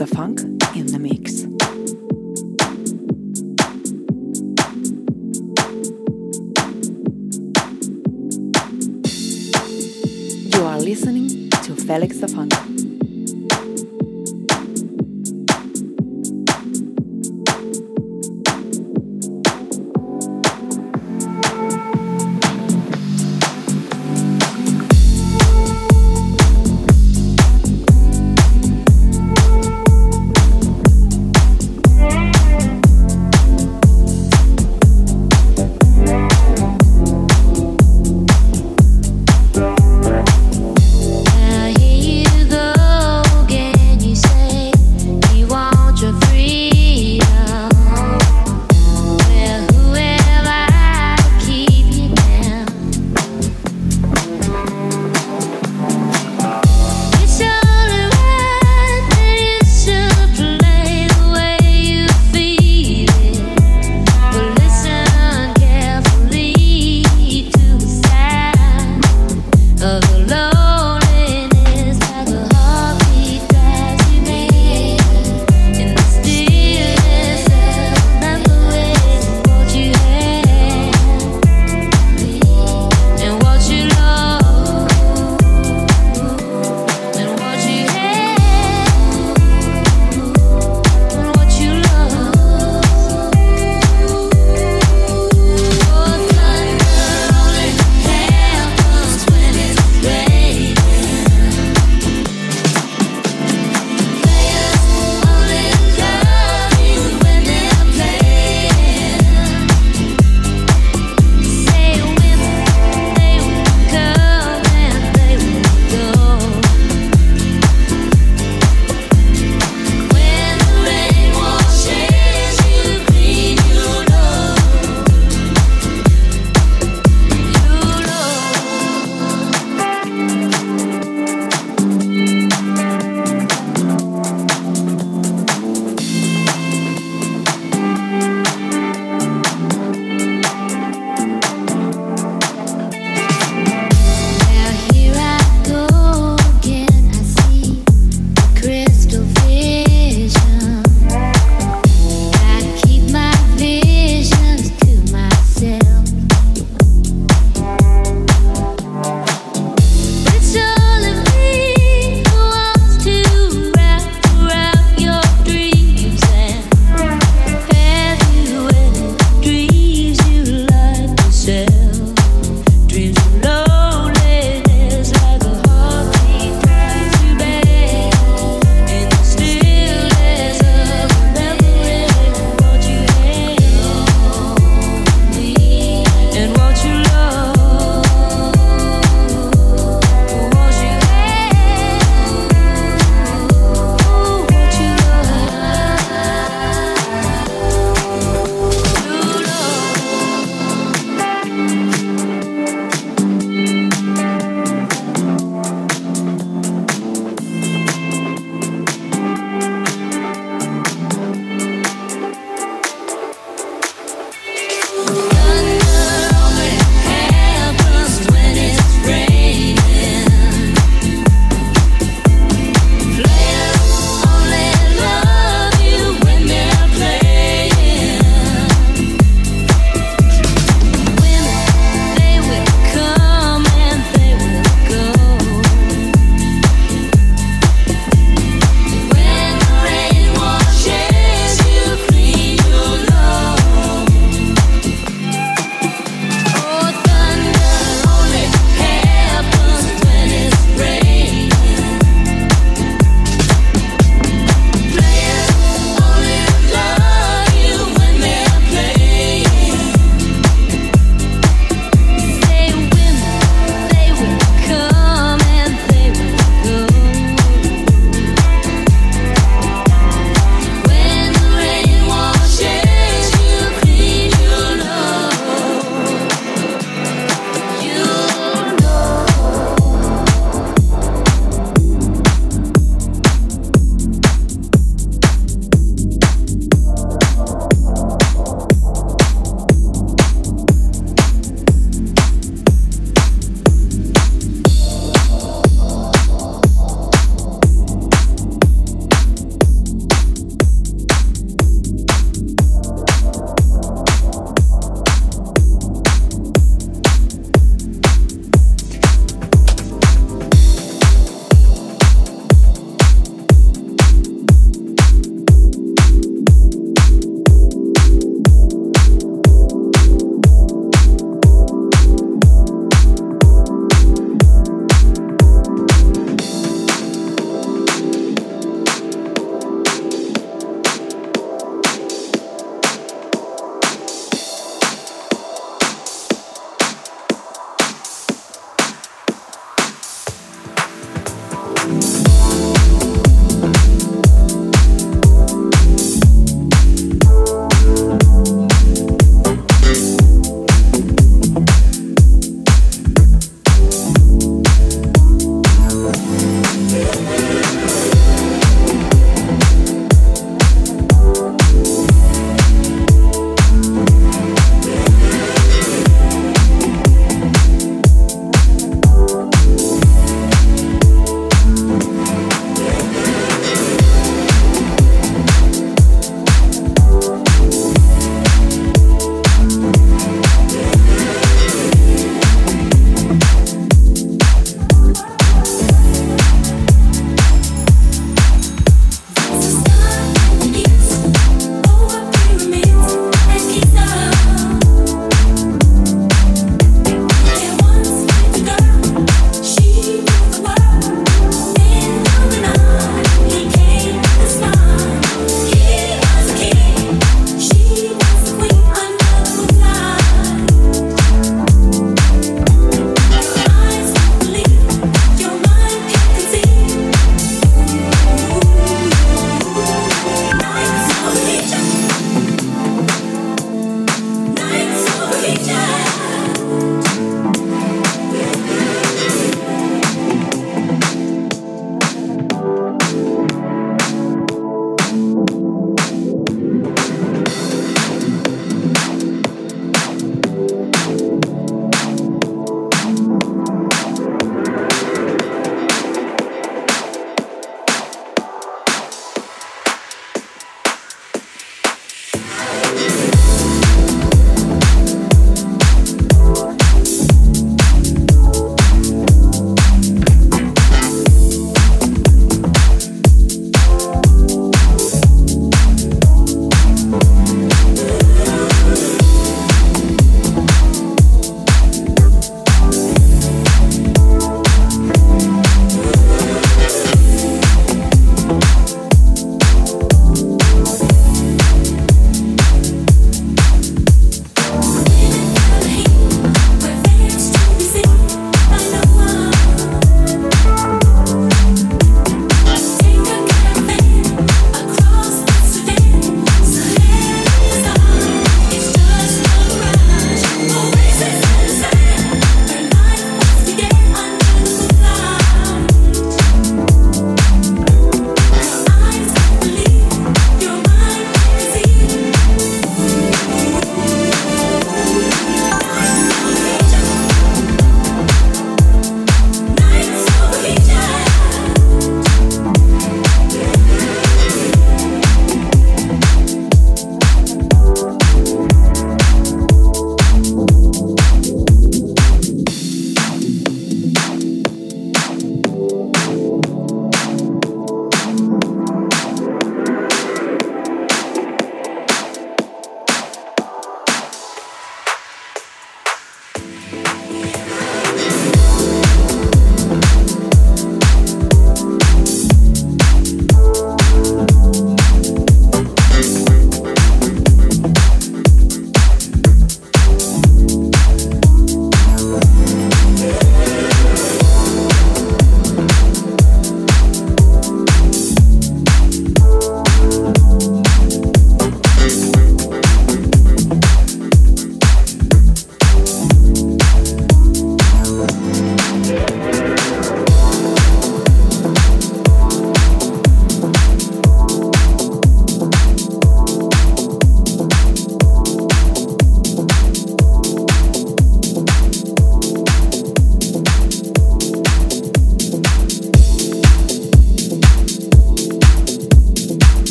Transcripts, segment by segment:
the Funk in the Mix. You are listening to Felix Da Funk.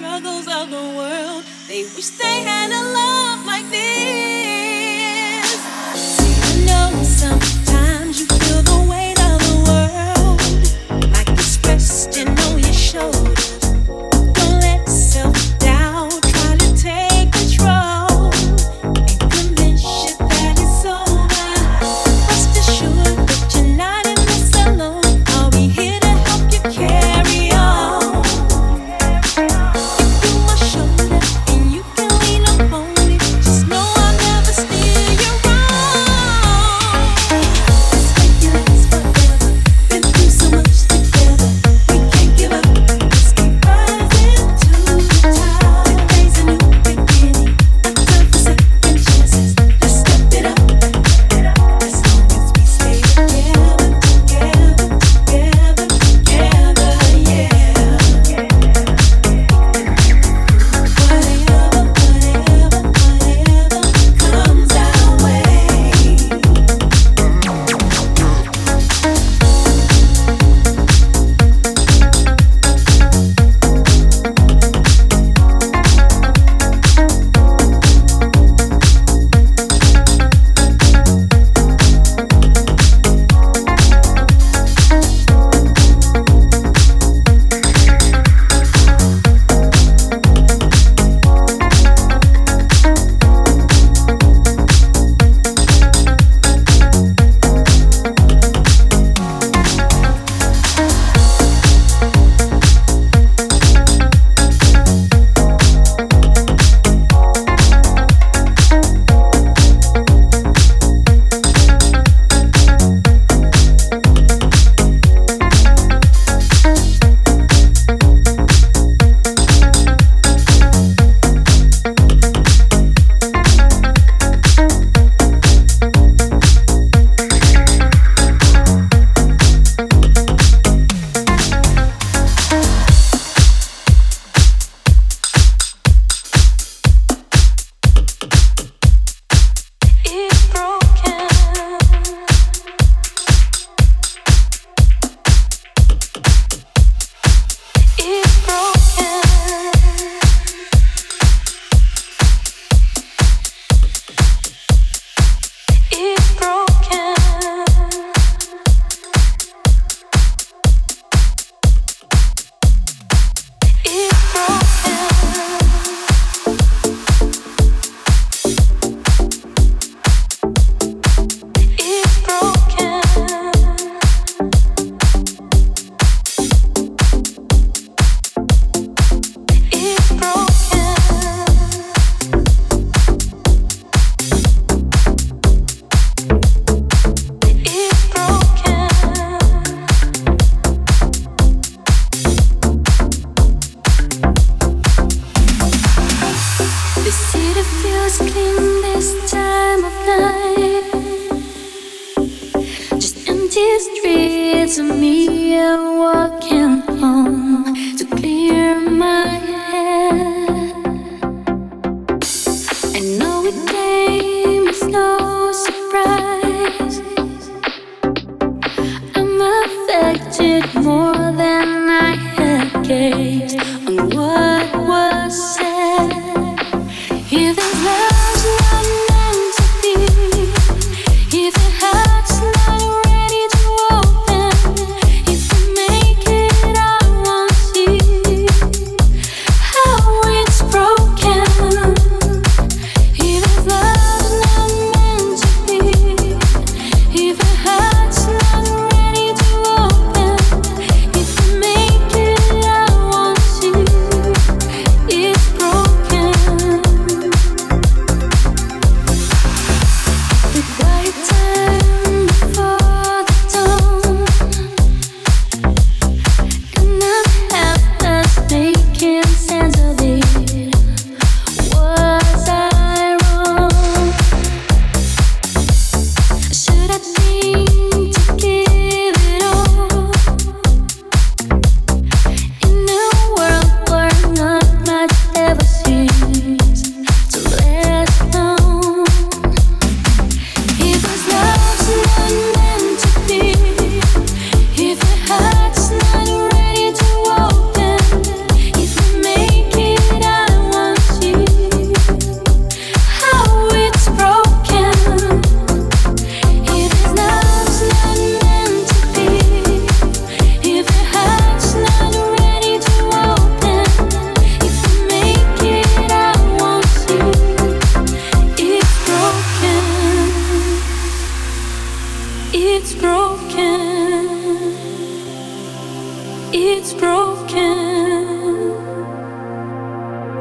On They was said. If a love.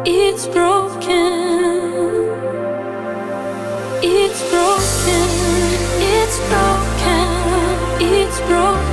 It's broken, it's broken, it's broken.